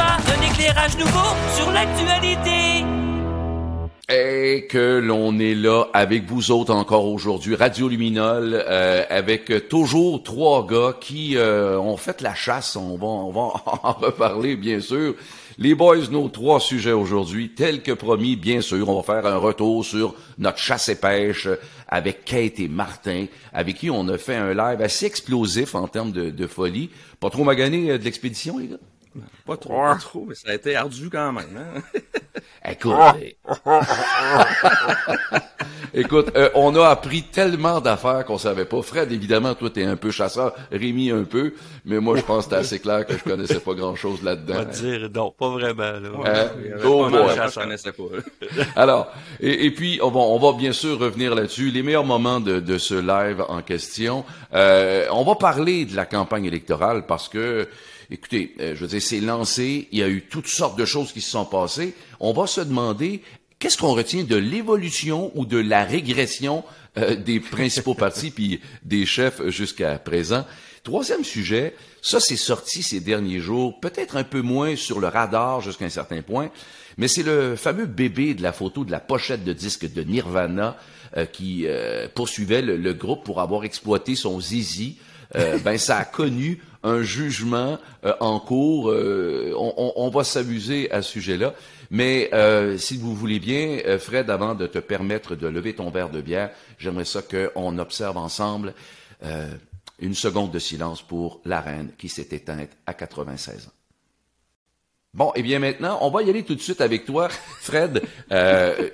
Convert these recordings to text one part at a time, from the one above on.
Un éclairage nouveau sur l'actualité. Et que l'on est là avec vous autres encore aujourd'hui, Radio Luminol, euh, avec toujours trois gars qui euh, ont fait la chasse. On va, on va en reparler, bien sûr. Les boys, nos trois sujets aujourd'hui, tels que promis, bien sûr, on va faire un retour sur notre chasse et pêche avec Kate et Martin, avec qui on a fait un live assez explosif en termes de, de folie. Pas trop magané euh, de l'expédition, les gars? Pas trop, pas trop, mais ça a été ardu quand même. Hein? Écoute, écoute, euh, on a appris tellement d'affaires qu'on savait pas. Fred, évidemment, toi, t'es un peu chasseur, Rémi un peu, mais moi, je pense que c'était assez clair que je connaissais pas grand-chose On là-dedans. va dire, non, pas vraiment. Là. Avait Oh, que je connaissais pas. là. Alors, et, et puis, on va, on va bien sûr revenir là-dessus. Les meilleurs moments de, de ce live en question. Euh, on va parler de la campagne électorale parce que, écoutez, euh, je veux dire, c'est lancé. Il y a eu toutes sortes de choses qui se sont passées. On va se demander qu'est-ce qu'on retient de l'évolution ou de la régression euh, des principaux partis puis des chefs jusqu'à présent? Troisième sujet, ça c'est sorti ces derniers jours, peut-être un peu moins sur le radar jusqu'à un certain point, mais c'est le fameux bébé de la photo de la pochette de disque de Nirvana euh, qui poursuivait le groupe pour avoir exploité son zizi. Euh, ben ça a connu un jugement euh, en cours. Euh, on, on- va s'amuser à ce sujet-là. Mais si vous voulez bien, Fred, avant de te permettre de lever ton verre de bière, j'aimerais ça qu'on observe ensemble une seconde de silence pour la reine qui s'est éteinte à 96 ans. Bon, et bien maintenant, on va y aller tout de suite avec toi, Fred. Euh,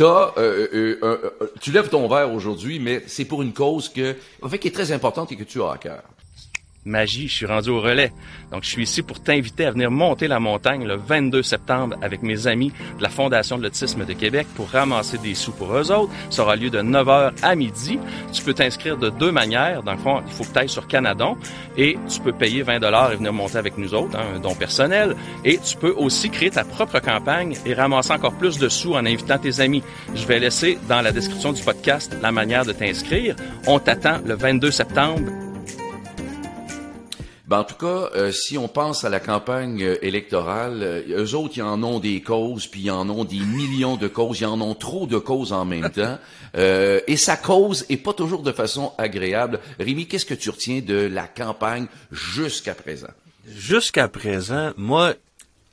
euh, euh, euh, tu lèves ton verre aujourd'hui, mais c'est pour une cause que, en fait, qui est très importante et que tu as à cœur. Magie, je suis rendu au relais. Donc, je suis ici pour t'inviter à venir monter la montagne le 22 septembre avec mes amis de la Fondation de l'autisme de Québec pour ramasser des sous pour eux autres. Ça aura lieu de 9h à midi. Tu peux t'inscrire de deux manières. Dans le fond, il faut que tu ailles sur Canadon et tu peux payer 20 dollars et venir monter avec nous autres, hein, un don personnel. Et tu peux aussi créer ta propre campagne et ramasser encore plus de sous en invitant tes amis. Je vais laisser dans la description du podcast la manière de t'inscrire. On t'attend le 22 septembre Ben, en tout cas, euh, si on pense à la campagne euh, électorale, euh, eux autres, ils en ont des causes, puis ils en ont des millions de causes, ils en ont trop de causes en même temps. Euh, et sa cause est pas toujours de façon agréable. Rémi, qu'est-ce que tu retiens de la campagne jusqu'à présent? Jusqu'à présent, moi,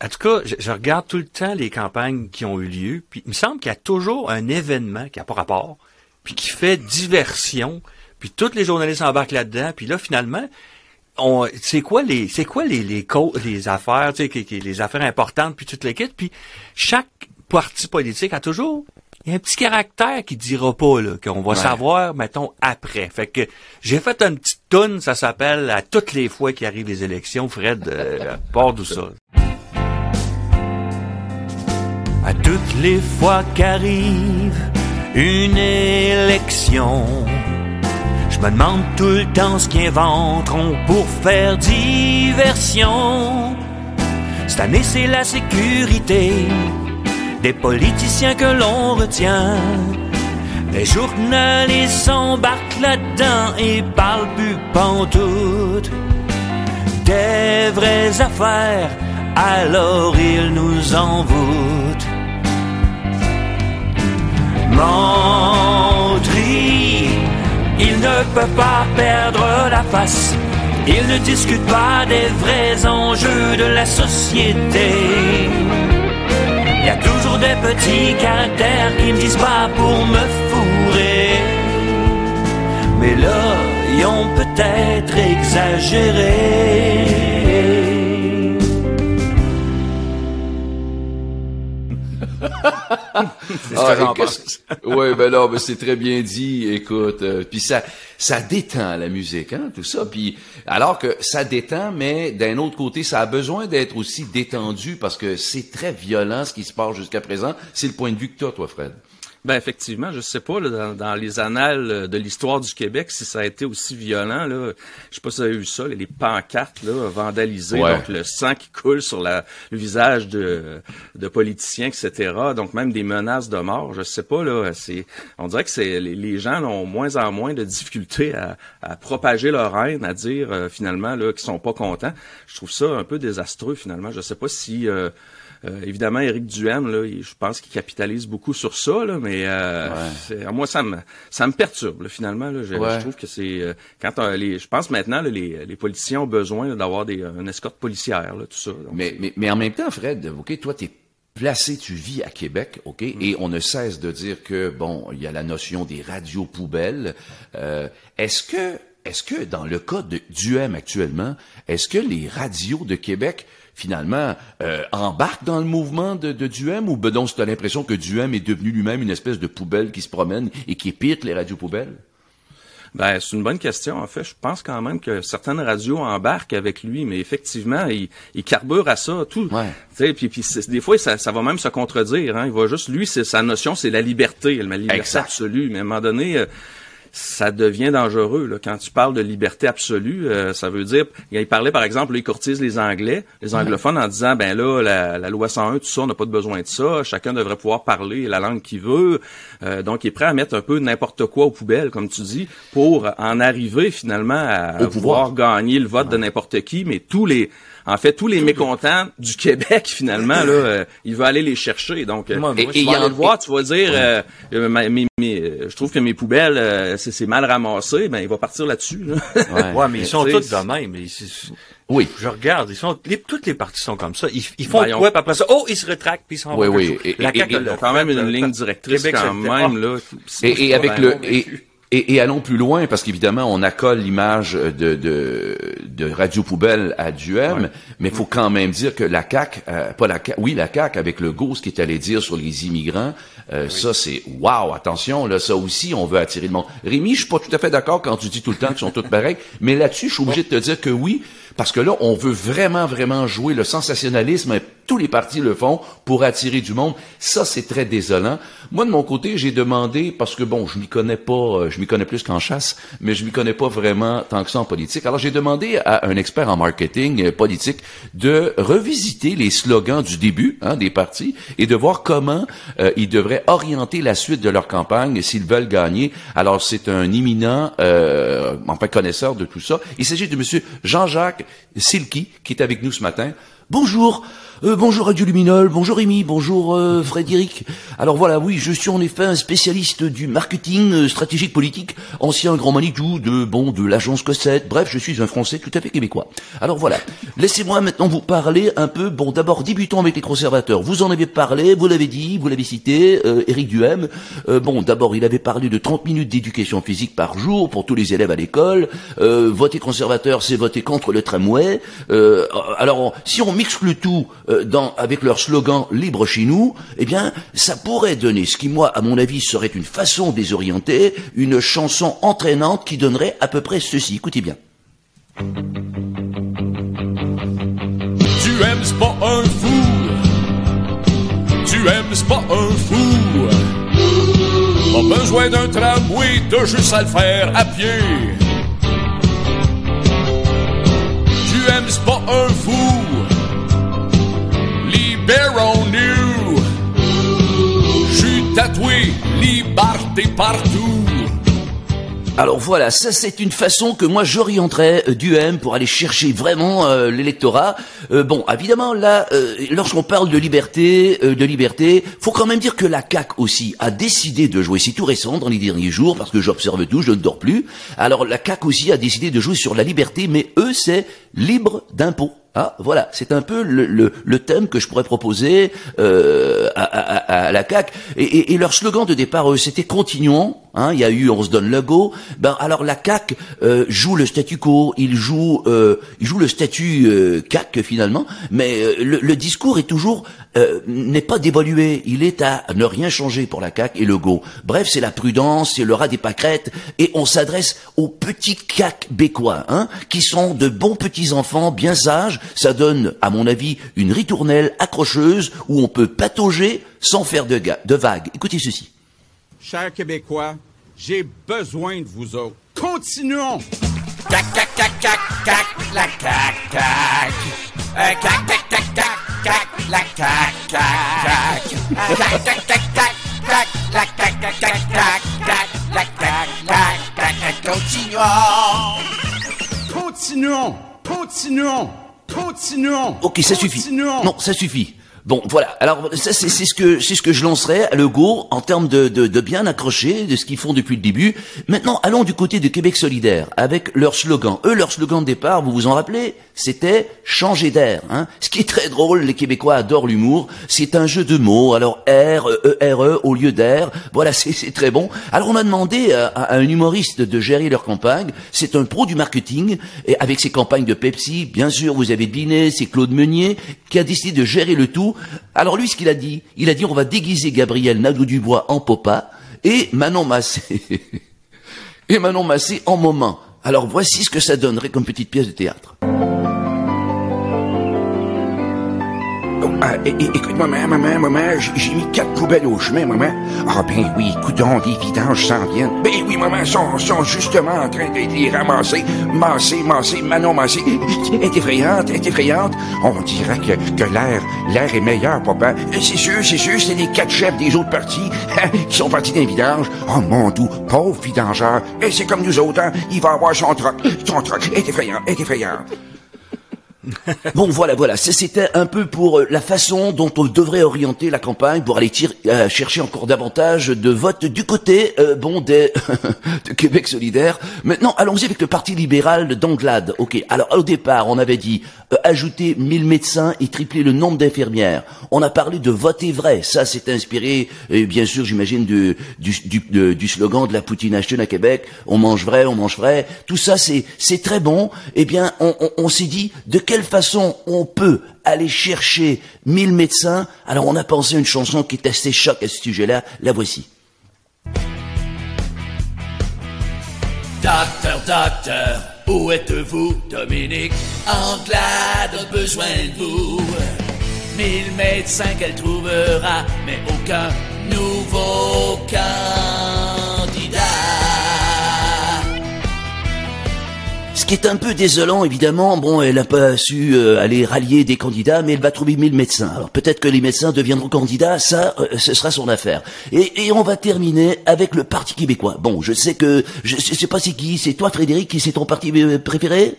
en tout cas, je, je regarde tout le temps les campagnes qui ont eu lieu, puis il me semble qu'il y a toujours un événement qui a pas rapport, puis qui fait diversion, puis tous les journalistes embarquent là-dedans, puis là, finalement, on, c'est quoi les, c'est quoi les, les, les affaires, tu sais, les affaires importantes, puis toute l'équipe, puis chaque parti politique a toujours, il y a un petit caractère qui dira pas, là, qu'on va Ouais. savoir, mettons, après. Fait que, j'ai fait une petite toune, ça s'appelle, à toutes les fois qu'il arrive les élections, Fred, euh, part d'où ça. À toutes les fois qu'arrive une élection, je me demande tout le temps ce qu'ils inventeront pour faire diversion. Cette année, c'est la sécurité des politiciens que l'on retient. Les journalistes s'embarquent là-dedans et parlent plus pantoute des vraies affaires, alors ils nous envoûtent. Mentri, ils ne peuvent pas perdre la face. Ils ne discutent pas des vrais enjeux de la société. Il y a toujours des petits caractères qui me disent pas pour me fourrer. Mais là, ils ont peut-être exagéré. C'est ce que j'en Ah, Ouais, ben non, mais c'est très bien dit. Écoute, euh, puis ça, ça détend la musique, hein, tout ça. Puis alors que ça détend, mais d'un autre côté, ça a besoin d'être aussi détendu parce que c'est très violent ce qui se passe jusqu'à présent. C'est le point de vue que toi, toi, Fred. Ben effectivement, je sais pas là, dans, les annales de l'histoire du Québec si ça a été aussi violent là. Je sais pas si vous avez vu ça, les pancartes là vandalisées, donc le sang qui coule sur la, le visage de, de politiciens, etc. Donc même des menaces de mort. Je sais pas là. C'est, on dirait que c'est les, gens ont moins en moins de difficultés à, à propager leur haine, à dire euh, finalement là qu'ils sont pas contents. Je trouve ça un peu désastreux finalement. Je sais pas si euh, euh, évidemment, Éric Duhem, là, je pense qu'il capitalise beaucoup sur ça, là, mais euh, moi, ça me ça me perturbe finalement. Là, je, trouve que c'est euh, quand les, je pense maintenant les, les politiciens ont besoin d'avoir des une escorte policière, là, tout ça. mais, mais, mais en même temps, Fred, ok, toi t'es placé, tu vis à Québec, ok, mm. et on ne cesse de dire que bon, il y a la notion des radios poubelles. est-ce que est-ce que dans le cas de Duhem actuellement, est-ce que les radios de Québec finalement euh, embarquent dans le mouvement de, de Duhem ou ben tu as l'impression que Duhem est devenu lui-même une espèce de poubelle qui se promène et qui que les radios poubelles? Ben, c'est une bonne question. En fait, je pense quand même que certaines radios embarquent avec lui, mais effectivement, il, il carbure à ça, tout. Ouais. Puis, puis des fois, ça, ça va même se contredire. Hein. Il va juste, lui, c'est sa notion, c'est la liberté, la liberté absolue. Mais à un moment donné, euh, ça devient dangereux. Là. Quand tu parles de liberté absolue, euh, ça veut dire, il parlait par exemple, là, il courtise les Anglais, les anglophones, en disant, ben là, la, loi 101, tout ça, on n'a pas de besoin de ça, chacun devrait pouvoir parler la langue qu'il veut. Euh, donc, il est prêt à mettre un peu n'importe quoi aux poubelles, comme tu dis, pour en arriver finalement à pouvoir gagner le vote de n'importe qui, mais tous les en fait, tous les mécontents du Québec, finalement, là, euh, il va aller les chercher. Donc, euh, et, tu vas aller le voir, tu vas dire, euh, je trouve que mes poubelles, c'est mal ramassé, ben il va partir là-dessus. Ouais. mais ils sont tous de même. Oui. Je regarde, ils sont, toutes les parties sont comme ça. Ils, font ben, quoi, après ça, oh, ils se rétractent, puis ils sont Oui, oui. Et, la CAQ, quand même une ligne directrice quand même, là. Et, avec le, et, allons plus loin, parce qu'évidemment, on accole l'image de, de, de Radio Poubelle à Duhem, mais il faut quand même dire que la CAQ, euh, pas la CAQ, oui, la CAQ, avec le GO, ce qu'il est allé dire sur les immigrants, euh, ça c'est, wow, attention, là, ça aussi, on veut attirer le monde. Rémi, je suis pas tout à fait d'accord quand tu dis tout le temps qu'ils sont tous pareils, mais là-dessus, je suis obligé de te dire que oui, parce que là, on veut vraiment, vraiment jouer le sensationnalisme. Tous les partis le font pour attirer du monde. Ça, c'est très désolant. Moi, de mon côté, j'ai demandé, parce que bon, je m'y connais pas, euh, je m'y connais plus qu'en chasse, mais je m'y connais pas vraiment tant que ça en politique. Alors, j'ai demandé à un expert en marketing euh, politique de revisiter les slogans du début hein, des partis et de voir comment euh, ils devraient orienter la suite de leur campagne s'ils veulent gagner. Alors, c'est un imminent, euh, enfin connaisseur de tout ça. Il s'agit de Monsieur Jean-Jacques Silky, qui est avec nous ce matin. Bonjour, euh, bonjour Radio Luminol, bonjour Rémi, bonjour euh, Frédéric. Alors voilà, oui, je suis en effet un spécialiste du marketing euh, stratégique politique, ancien grand Manitou de bon de l'agence Cossette. Bref, je suis un Français tout à fait québécois. Alors voilà, laissez-moi maintenant vous parler un peu. Bon, d'abord débutons avec les conservateurs. Vous en avez parlé, vous l'avez dit, vous l'avez cité, Éric Duhem. bon, d'abord, il avait parlé de 30 minutes d'éducation physique par jour pour tous les élèves à l'école. voter conservateur, c'est voter contre le tramway. alors, si on mixe le tout euh, dans, avec leur slogan libre chez nous, eh bien, ça pourrait donner ce qui, moi, à mon avis, serait une façon désorientée, une chanson entraînante qui donnerait à peu près ceci. Écoutez bien. Tu aimes pas un fou. Tu aimes pas un fou. Pas besoin d'un tramway, t'as juste à le faire à pied. Tu aimes pas un fou. Tatoué, liberté partout. Alors voilà, ça c'est une façon que moi j'orienterais euh, du M pour aller chercher vraiment euh, l'électorat. Euh, bon, évidemment là, lorsqu'on parle de liberté, de liberté, faut quand même dire que la CAC aussi a décidé de jouer. C'est tout récent dans les derniers jours parce que j'observe tout, je ne dors plus. Alors la CAC aussi a décidé de jouer sur la liberté, mais eux c'est libre d'impôt. Ah, voilà, c'est un peu le, thème que je pourrais proposer euh, à, la CAC. Et, et, leur slogan de départ, eux, c'était continuons. Hein, il y a eu on se donne le go. Ben alors la CAC euh, joue le statu quo, il joue, euh, il joue le statut euh, CAC finalement, mais euh, le, discours est toujours euh, n'est pas d'évoluer, il est à ne rien changer pour la CAC et le go. Bref, c'est la prudence, c'est le rat des pâquerettes, et on s'adresse aux petits CAC bécois, hein, qui sont de bons petits enfants bien sages. Ça donne, à mon avis, une ritournelle accrocheuse où on peut patauger sans faire de, de vagues. Écoutez ceci. chers Québécois, j'ai besoin de vous autres. Continuons! Cac, cac, cac, cac, cac, la cac, cac. Euh, cac, cac, cac, cac, cac, la cac, cac. Euh, Cac, cac, cac, cac, cac, la cac, cac, cac, cac, cac, la cac, cac, cac, cac. Continuons! Continuons! Continuons! Continuons! Ok, ça suffit. Continuons! Non, ça suffit. Bon, voilà. Alors, ça, c'est ce que c'est ce que je lancerai à Legault en termes de, de, bien accrocher de ce qu'ils font depuis le début. Maintenant, allons du côté de Québec solidaire avec leur slogan. Eux, leur slogan de départ, vous vous en rappelez, c'était changer d'air. Hein ce qui est très drôle, les Québécois adorent l'humour. C'est un jeu de mots. Alors R, E, R, E au lieu d'air. Voilà, c'est très bon. Alors, on a demandé à, à un humoriste de gérer leur campagne. C'est un pro du marketing et avec ses campagnes de Pepsi, bien sûr, vous avez deviné, c'est Claude Meunier qui a décidé de gérer le tout. Alors lui, ce qu'il a dit, il a dit on va déguiser Gabriel Nadeau-Dubois en Popa et Manon Massé et Manon Massé en moment. Alors voici ce que ça donnerait comme petite pièce de théâtre. É- écoute, maman, maman, maman, j'ai- mis quatre poubelles au chemin, maman. Ah ben oui, coudons, les vidanges s'en viennent. Ben oui, maman, sont, sont justement en train de les ramasser. Masser, masser, Manon masser. Est effrayante, est effrayante. On dirait que, que l'air, l'air est meilleur, papa. Euh, C'est sûr, c'est sûr, c'est les quatre chefs des autres partis qui sont partis d'un vidange. Oh mon doux, pauvre vidangeur. Et c'est comme nous autres, hein. Il va avoir son troc. Son troc est effrayant, est effrayant. Bon voilà, voilà, c'était un peu pour euh, la façon dont on devrait orienter la campagne pour aller tire- euh, chercher encore davantage de votes du côté euh, bon des de Québec solidaire. Maintenant, allons-y avec le Parti libéral d'Anglade. Ok, alors au départ, on avait dit euh, ajouter 1000 médecins et tripler le nombre d'infirmières. On a parlé de voter vrai. Ça, c'est inspiré, euh, bien sûr, j'imagine, du, du, du, slogan de la Poutine Ashton à Québec. On mange vrai, on mange vrai. Tout ça, c'est c'est très bon. Eh bien, on, on, s'est dit de façon on peut aller chercher 1000 médecins? Alors, on a pensé une chanson qui est assez choc à ce sujet-là. La voici. Docteur, docteur, où êtes-vous, Dominique? Anglade a besoin de vous. Mille médecins qu'elle trouvera, mais aucun nouveau candidat. Ce qui est un peu désolant, évidemment, bon, elle n'a pas su euh, aller rallier des candidats, mais elle va trouver 1000 médecins. Alors peut-être que les médecins deviendront candidats, ça, euh, ce sera son affaire. Et, et on va terminer avec le Parti québécois. Bon, je sais que, je, je sais pas c'est qui, c'est toi Frédéric, qui c'est ton parti euh, préféré?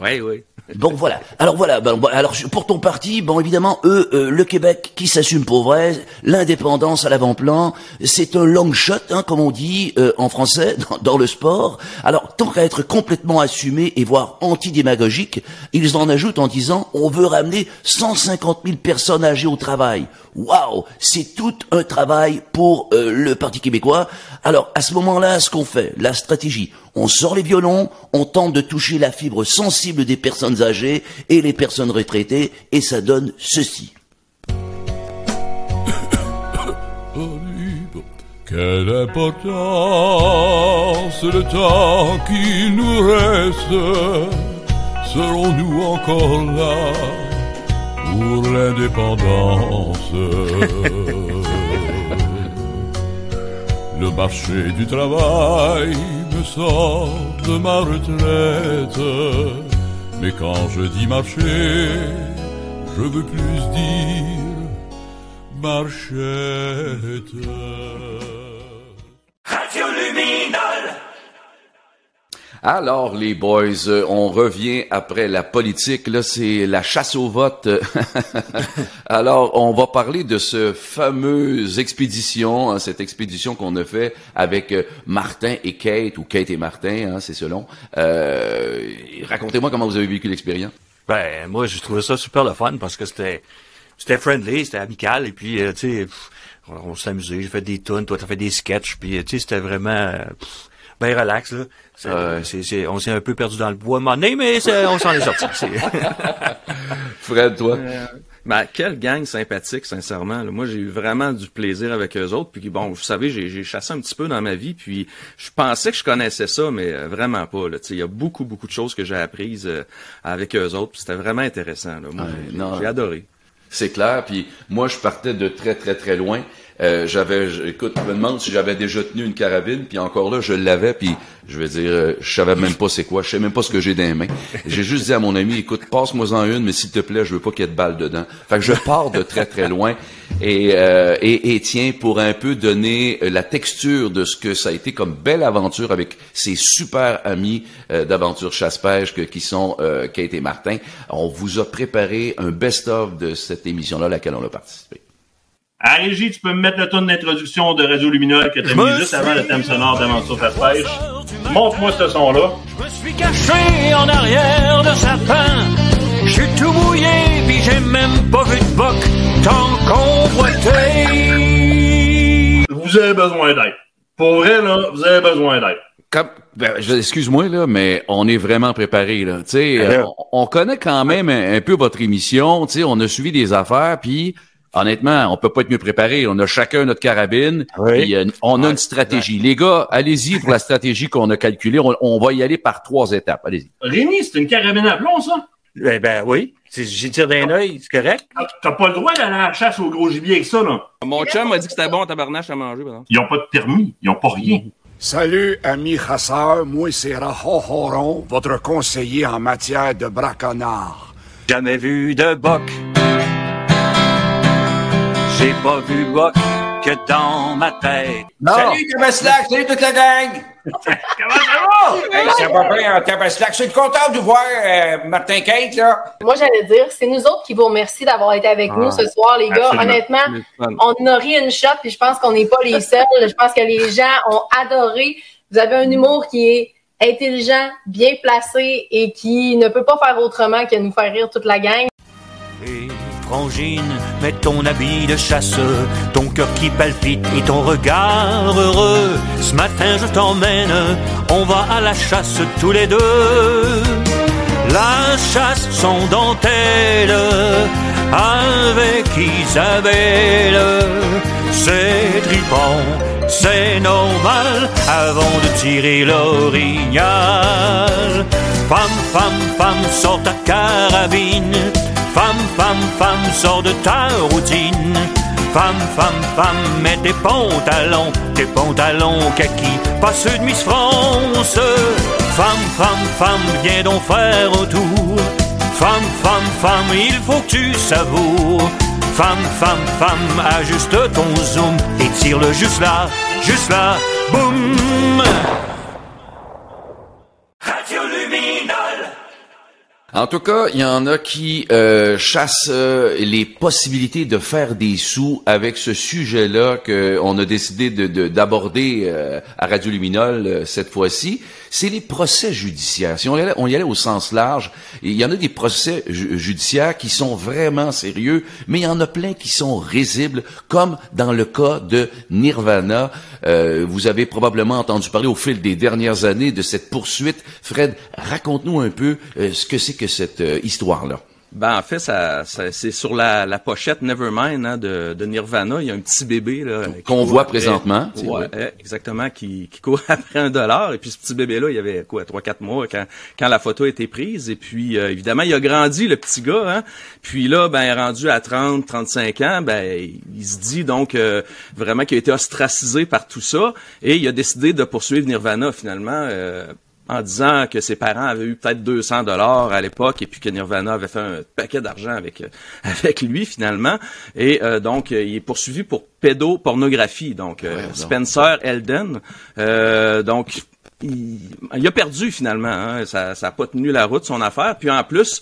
Oui, oui. Bon voilà. Alors voilà. Ben, bon, alors pour ton parti, bon évidemment, eux, euh, le Québec qui s'assume pour vrai, l'indépendance à l'avant-plan, c'est un long shot, hein, comme on dit euh, en français dans, dans le sport. Alors tant qu'à être complètement assumé et voire anti-démagogique, ils en ajoutent en disant on veut ramener 150 000 personnes âgées au travail. Waouh, c'est tout un travail pour euh, le Parti québécois. Alors à ce moment-là, ce qu'on fait, la stratégie, on sort les violons, on tente de toucher la fibre sensible des personnes âgées et les personnes retraitées, et ça donne ceci. Quelle importance le temps qu'il nous reste Serons-nous encore là pour l'indépendance? Le marché du travail me sort de ma retraite Mais quand je dis marché, je veux plus dire marchette. Alors, les boys, euh, on revient après la politique. Là, c'est la chasse au vote. Alors, on va parler de ce fameuse expédition, hein, cette expédition qu'on a fait avec euh, Martin et Kate, ou Kate et Martin, hein, c'est selon. Euh, Racontez-moi comment vous avez vécu l'expérience. Ben, moi, j'ai trouvé ça super le fun parce que c'était, c'était friendly, c'était amical, et puis, tu sais, on, amusé, j'ai fait des tunes, toi, t'as fait des sketchs, puis, tu sais, c'était vraiment, ben relax, là. C'est- Ouais. c'est- c'est- on s'est un peu perdu dans le bois, donné, mais c'est- on s'en est sorti. Fred, toi? Ben, quelle gang sympathique, sincèrement. là. Moi, j'ai eu vraiment du plaisir avec eux autres. Puis bon, vous savez, j'ai j'ai chassé un petit peu dans ma vie. Puis je pensais que je connaissais ça, mais euh, vraiment pas. là. Tu sais, Il y a beaucoup, beaucoup de choses que j'ai apprises euh, avec eux autres. puis C'était vraiment intéressant. Là. Moi, Ouais, j'ai- non. j'ai adoré. C'est clair. Puis moi, je partais de très, très, très loin. Euh, j'avais, écoute, je me demande si j'avais déjà tenu une carabine, puis encore là, je l'avais, puis je vais dire, euh, je savais même pas c'est quoi, je sais même pas ce que j'ai dans les mains. J'ai juste dit à mon ami, écoute, passe-moi en une, mais s'il te plaît, je veux pas qu'il y ait de balles dedans. Fait que je pars de très très loin et euh, et, et tiens pour un peu donner euh, la texture de ce que ça a été comme belle aventure avec ces super amis d'aventure chasse-pêche qui sont Kate et Martin. On vous a préparé un best-of de cette émission-là à laquelle on a participé. À la régie, tu peux me mettre le ton d'introduction de Radio Luminol que t'as mis juste avant le thème sonore d'Aventure Fast Pêche. Montre-moi ce son-là. Je me suis caché en arrière de sapin. Je suis tout mouillé, puis j'ai même pas vu de boc tant convoité. Vous avez besoin d'aide. Pour vrai, là, vous avez besoin d'aide. Comme, ben, excuse-moi là, mais on est vraiment préparé là. Tu sais, Ben euh, on, on connaît quand même un, un peu votre émission. Tu sais, on a suivi des affaires, puis honnêtement, on peut pas être mieux préparé. On a chacun notre carabine, puis euh, on a une stratégie. Les gars, allez-y pour la stratégie qu'on a calculée. On, on va y aller par trois étapes. Allez-y. Rémi, c'est une carabine à plomb, ça? Eh ben oui. Si J'y tire d'un œil, c'est correct. T'as- T'as pas le droit d'aller à la chasse au gros gibier avec ça, là. Mon chum m'a dit que c'était bon tabarnache à manger, par exemple. Ils ont pas de permis. Ils ont pas rien. Salut, amis chasseurs. Moi, c'est Rahohoron, votre conseiller en matière de braconnard. Jamais vu de boc. J'ai pas vu boc que dans ma tête. Salut, Tabaslac! Salut toute la gang! Comment ça va? Hey, ça va bien en Tabaslac. Je suis content de voir euh, Martin Kate, là. Moi, j'allais dire, c'est nous autres qui vous remercie d'avoir été avec nous ce soir, les gars. Honnêtement, on a ri une shot, puis je pense qu'on n'est pas les seuls. Je pense que les gens ont adoré. Vous avez un humour qui est intelligent, bien placé et qui ne peut pas faire autrement que nous faire rire toute la gang. Et frangine, mets ton habit de chasse, ton cœur qui palpite et ton regard heureux. Ce matin je t'emmène, on va à la chasse tous les deux. La chasse sans dentelle, avec Isabelle. C'est tripant, c'est normal, avant de tirer l'orignal. Femme, femme, femme, sors ta carabine. Femme, femme, femme, sors de ta routine. Femme, femme, femme, mets tes pantalons, tes pantalons kaki, pas ceux de Miss France. Femme, femme, femme, viens donc faire un tour. Femme, femme, femme, il faut que tu savoures. Femme, femme, femme, ajuste ton zoom et tire-le juste là, juste là, boum. En tout cas, il y en a qui euh, chassent euh, les possibilités de faire des sous avec ce sujet-là qu'on a décidé de- de- d'aborder euh, à Radio Luminol cette fois-ci. C'est les procès judiciaires. Si on y, allait, on y allait au sens large, il y en a des procès ju- judiciaires qui sont vraiment sérieux, mais il y en a plein qui sont risibles, comme dans le cas de Nirvana. Vous avez probablement entendu parler au fil des dernières années de cette poursuite. Fred, raconte-nous un peu ce que c'est que cette euh, histoire-là? Ben, en fait, ça, ça- c'est sur la, la pochette Nevermind hein, de, de Nirvana. Il y a un petit bébé là Qu'on voit après- présentement, tu sais, Ouais, ouais. eh, exactement, qui, qui court après un dollar. Et puis ce petit bébé-là, il y avait quoi, trois, quatre mois quand, quand la photo a été prise. Et puis euh, évidemment, il a grandi le petit gars. Hein. Puis là, ben, rendu à 30, 35 ans, ben, il se dit donc euh, vraiment qu'il a été ostracisé par tout ça. Et il a décidé de poursuivre Nirvana finalement. euh, en disant que ses parents avaient eu peut-être 200 dollars à l'époque et puis que Nirvana avait fait un paquet d'argent avec euh, avec lui finalement. Et euh, donc euh, il est poursuivi pour pédopornographie. Donc. Spencer Elden Euh, donc il, il a perdu finalement hein, ça ça a pas tenu la route son affaire. Puis en plus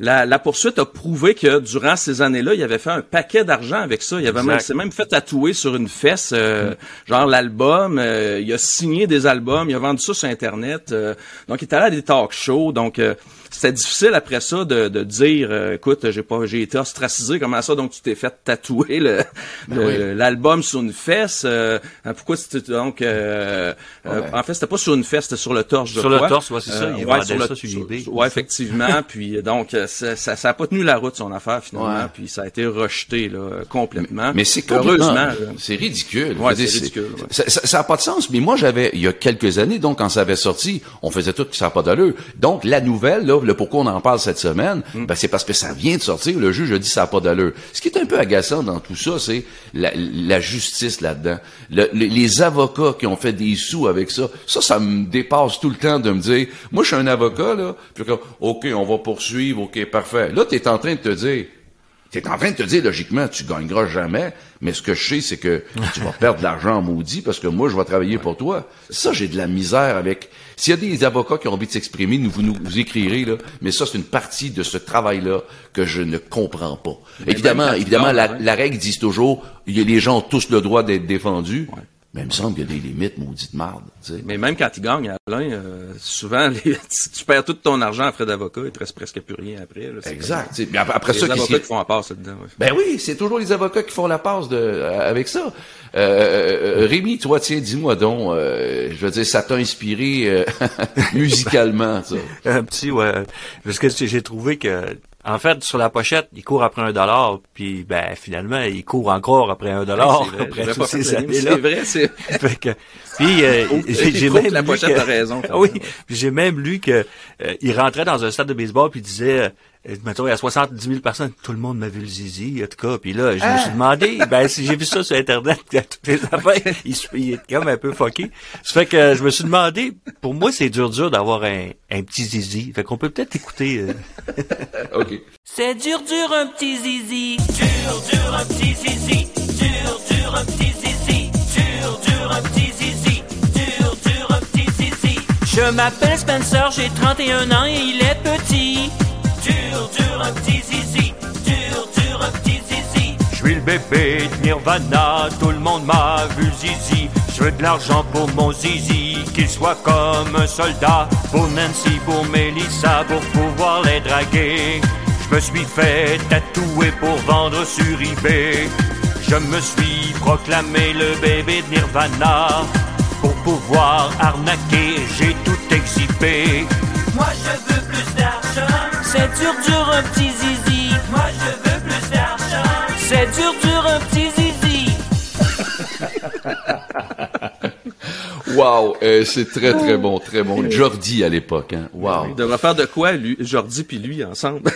la, la poursuite a prouvé que durant ces années-là, il avait fait un paquet d'argent avec ça. Il avait même, s'est même fait tatouer sur une fesse, euh, genre l'album. euh, il a signé des albums, il a vendu ça sur Internet. euh, donc, il est allé à des talk shows. Donc, euh, c'était difficile après ça de, de dire, euh, écoute, j'ai pas, j'ai été ostracisé. Comment ça Donc, tu t'es fait tatouer le- le- l'album sur une fesse. euh, pourquoi c'était donc euh, euh, En fait, c'était pas sur une fesse, c'était sur le torse. je Sur le crois. torse, ouais, c'est ça, il ouais, sur le- ça sur eBay. Ouais, effectivement. puis euh, donc, euh, ça, ça, ça a pas tenu la route son affaire finalement. Ouais. Puis ça a été rejeté là, complètement. Mais c'est heureusement. là. c'est ridicule. Ouais, Je c'est dire, ridicule, ouais. Ça, ça, ça a pas de sens. Mais moi, j'avais, il y a quelques années, donc, quand ça avait sorti, on faisait tout que ça n'a pas d'allure. Donc, la nouvelle, là, là, le pourquoi on en parle cette semaine, ben, c'est parce que ça vient de sortir. Le juge a dit ça n'a pas d'allure. Ce qui est un peu agaçant dans tout ça, c'est la, la justice là-dedans. Le- les, les avocats qui ont fait des sous avec ça, ça, ça me dépasse tout le temps de me dire, moi, je suis un avocat, là, puis OK, on va poursuivre, OK, parfait. Là, tu es en train de te dire, T'es en train de te dire, logiquement, tu gagneras jamais, mais ce que je sais, c'est que tu vas perdre de l'argent en maudit parce que moi, je vais travailler pour toi. Ça, j'ai de la misère avec... S'il y a des avocats qui ont envie de s'exprimer, nous, vous nous vous écrirez, là, mais ça, c'est une partie de ce travail-là que je ne comprends pas. évidemment, évidemment, la, règle dit toujours, il y a- les gens ont tous le droit d'être défendus, mais il me semble qu'il y a des limites, maudite marde, tu sais. Mais même quand il gagne, Alain, euh, souvent, les- tu tu perds tout ton argent en frais d'avocat, il te reste presque plus rien après. là. C'est Exact. comme- tu. Mais après, après les ça, qu'est-ce avocats qui font en passe là-dedans. ouais. Ben oui, c'est toujours les avocats qui font la passe de, euh, avec ça. Euh, euh, Rémi, toi, tiens, dis-moi donc, euh, je veux dire, ça t'a inspiré euh, musicalement, ça? Un petit, ouais. Parce que j'ai trouvé que, en fait, sur la pochette, il court après un dollar, puis ben finalement, il court encore après un dollar Ouais, c'est vrai, après toutes ces années-là. c'est vrai, c'est- que- puis euh, Oh, j'ai même la lu pochette que- a raison, oui, j'ai même lu que euh, il rentrait dans un stade de baseball puis il disait mettons, il y a 70 000 personnes, tout le monde m'a vu le zizi, en tout cas. Puis là, je me suis demandé, ben, si j'ai vu ça sur Internet, il y a toutes les affaires, il, il est comme un peu fucké. Ça fait que je me suis demandé, pour moi, c'est dur, dur d'avoir un, un petit zizi. Fait qu'on peut peut-être écouter. euh, OK. C'est dur, dur, un petit zizi. Dur, dur, un petit zizi. Dur, dur, un petit zizi. Dur, dur, un petit zizi. Dur, dur, un petit zizi. Je m'appelle Spencer, j'ai 31 ans et il est petit. Petit zizi. Dur, petit zizi. Je suis le bébé de Nirvana, tout le monde m'a vu zizi. Je veux de l'argent pour mon zizi, qu'il soit comme un soldat. Pour Nancy, pour Melissa, pour pouvoir les draguer. Je me suis fait tatouer pour vendre sur eBay. Je me suis proclamé le bébé de Nirvana. Pour pouvoir arnaquer, j'ai tout exhibé. Moi je veux plus d'argent. C'est dur, dur, un petit zizi. Moi je veux plus d'argent. C'est dur, dur, un petit zizi. Wow, euh, c'est très, très bon, très bon. Jordi à l'époque, hein. Wow. Il devrait faire de quoi, lui, Jordi puis lui, ensemble?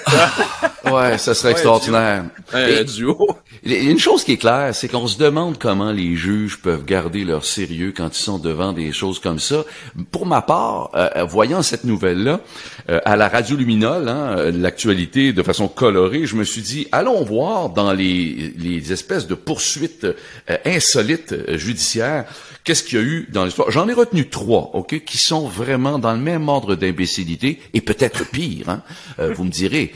Ouais, ça serait Ouais, extraordinaire. Un duo. Une chose qui est claire, c'est qu'on se demande comment les juges peuvent garder leur sérieux quand ils sont devant des choses comme ça. Pour ma part, euh, voyant cette nouvelle-là euh, à la radio luminole, hein, euh, l'actualité de façon colorée, je me suis dit, allons voir dans les, les espèces de poursuites euh, insolites judiciaires, qu'est-ce qu'il y a eu dans l'histoire. J'en ai retenu trois, ok, qui sont vraiment dans le même ordre d'imbécilité et peut-être pire. Hein, vous me direz.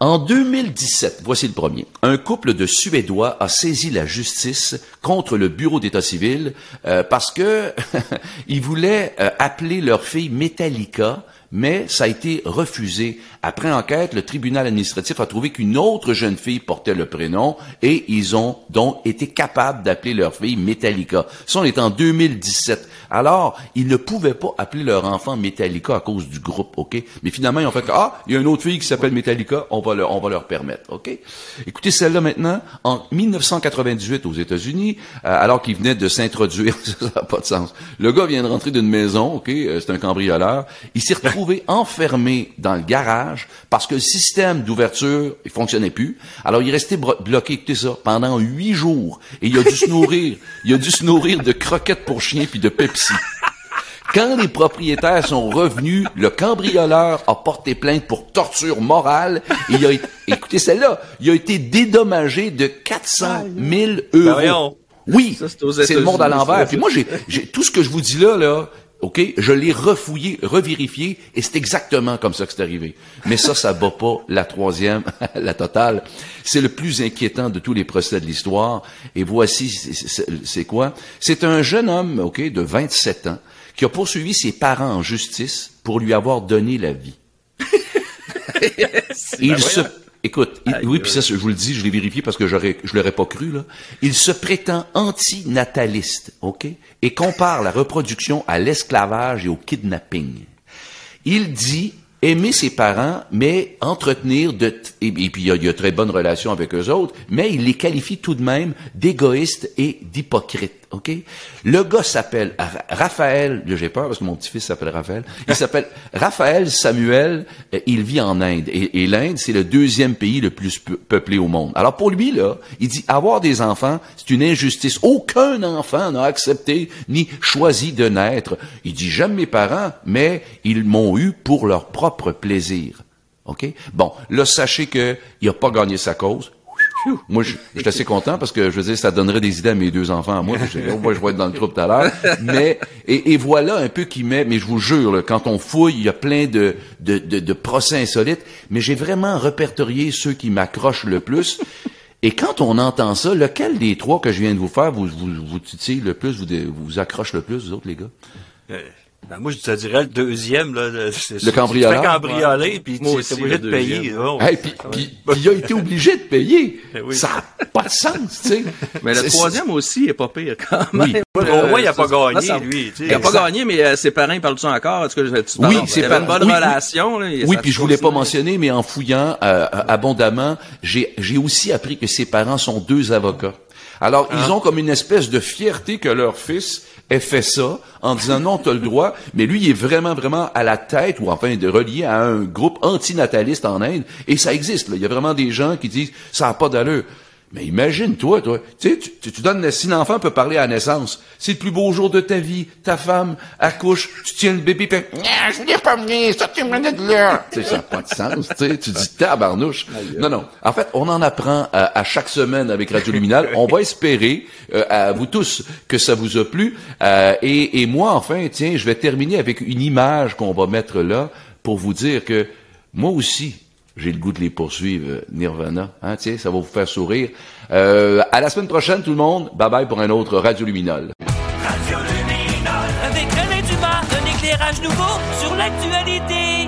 En 2017, voici le premier. Un couple de Suédois a saisi la justice contre le bureau d'état civil euh, parce que ils voulaient euh, appeler leur fille Metallica, mais ça a été refusé. Après enquête, le tribunal administratif a trouvé qu'une autre jeune fille portait le prénom et ils ont donc été capables d'appeler leur fille Metallica. Ça, on est en 2017. Alors, ils ne pouvaient pas appeler leur enfant Metallica à cause du groupe, OK? Mais finalement, ils ont fait que, ah, il y a une autre fille qui s'appelle Metallica, on va leur, on va leur permettre, OK? Écoutez celle-là maintenant. En 1998 aux États-Unis, euh, alors qu'il venait de s'introduire, ça n'a pas de sens. Le gars vient de rentrer d'une maison, OK? euh, c'est un cambrioleur. Il s'est retrouvé enfermé dans le garage parce que le système d'ouverture, il fonctionnait plus. Alors, il est resté bro- bloqué, écoutez ça, pendant huit jours. Et il a dû se nourrir, il a dû se nourrir de croquettes pour chiens puis de Pepsi. Quand les propriétaires sont revenus, le cambrioleur a porté plainte pour torture morale. Et il a été, écoutez celle-là, il a été dédommagé de 400 000 euros. voyons. oui, Ça, c'est aux c'est le monde à l'envers. Puis moi, j'ai, j'ai tout ce que je vous dis là, là. OK, je l'ai refouillé, revérifié, et c'est exactement comme ça que c'est arrivé. Mais ça, ça bat pas la troisième, la totale. C'est le plus inquiétant de tous les procès de l'histoire. Et voici, c'est- quoi? C'est un jeune homme, OK, de 27 ans, qui a poursuivi ses parents en justice pour lui avoir donné la vie. Il se, écoute, il- oui, puis ça, je vous le dis, je l'ai vérifié parce que j'aurais, je l'aurais pas cru, là. Il se prétend antinataliste, OK? Et compare la reproduction à l'esclavage et au kidnapping. Il dit aimer ses parents, mais entretenir de, et, et puis il y, a, il y a très bonne relation avec eux autres, mais il les qualifie tout de même d'égoïstes et d'hypocrites. OK? Le gars s'appelle Ra- Raphaël, j'ai peur parce que mon petit-fils s'appelle Raphaël. Il s'appelle Raphaël Samuel, euh, il vit en Inde. Et, et l'Inde, c'est le deuxième pays le plus peu- peuplé au monde. Alors pour lui, là, il dit, avoir des enfants, c'est une injustice. Aucun enfant n'a accepté ni choisi de naître. Il dit, j'aime mes parents, mais ils m'ont eu pour leur propre plaisir. OK? Bon, là, sachez que il a pas gagné sa cause. Moi, je, je suis assez content parce que, je veux dire, ça donnerait des idées à mes deux enfants à moi. Je, dis, oh, moi, je vais être dans le groupe tout à l'heure. Mais, et, et voilà un peu qui met, mais je vous jure, là, quand on fouille, il y a plein de, de, de, de procès insolites, mais j'ai vraiment répertorié ceux qui m'accrochent le plus. Et quand on entend ça, lequel des trois que je viens de vous faire vous, vous, vous titille le plus, vous, vous accroche le plus, vous autres, les gars? Euh, ben, moi, je te dirais le deuxième, là. Le, c'est- Le cambrioleur? Tu cambrioler, puis tu es obligé de payer. Hey, puis, puis- puis il a été obligé de payer. Eh oui. Ça n'a pas de sens, tu sais. Mais le troisième aussi est pas pire quand Oui. même. Au moins, il a pas ça- gagné, ça- lui, tu sais. Il a pas gagné, mais euh, ses parents, parlent-tu encore? Est-ce que tu Oui, c'est Il pas- une bonne oui, oui. relation. Là, Oui, puis je voulais pas mentionner, mais en fouillant euh, abondamment, j'ai j'ai aussi appris que ses parents sont deux avocats. Alors, Ah. ils ont comme une espèce de fierté que leur fils ait fait ça, en disant non, tu as le droit, mais lui, il est vraiment, vraiment à la tête, ou enfin, de relié à un groupe antinataliste en Inde, et ça existe. Il y a vraiment des gens qui disent, ça n'a pas d'allure. Mais imagine, toi, toi, tu sais, tu, tu, donnes, si l'enfant peut parler à la naissance, c'est le plus beau jour de ta vie, ta femme accouche, tu tiens le bébé, puis Ah, je pas venir, sortez-moi de là. tu sais, ça n'a pas de sens, tu sais, tu dis tabarnouche. Non, non. En fait, on en apprend à chaque semaine avec Radio Luminal. On va espérer, euh, à vous tous, que ça vous a plu. Euh, et, et moi, enfin, tiens, je vais terminer avec une image qu'on va mettre là pour vous dire que moi aussi, j'ai le goût de les poursuivre, Nirvana. Hein, ça va vous faire sourire. Euh, à la semaine prochaine, tout le monde. Bye bye pour un autre Radio Luminal. Radio Luminol. Avec René Dumas, un éclairage nouveau sur l'actualité.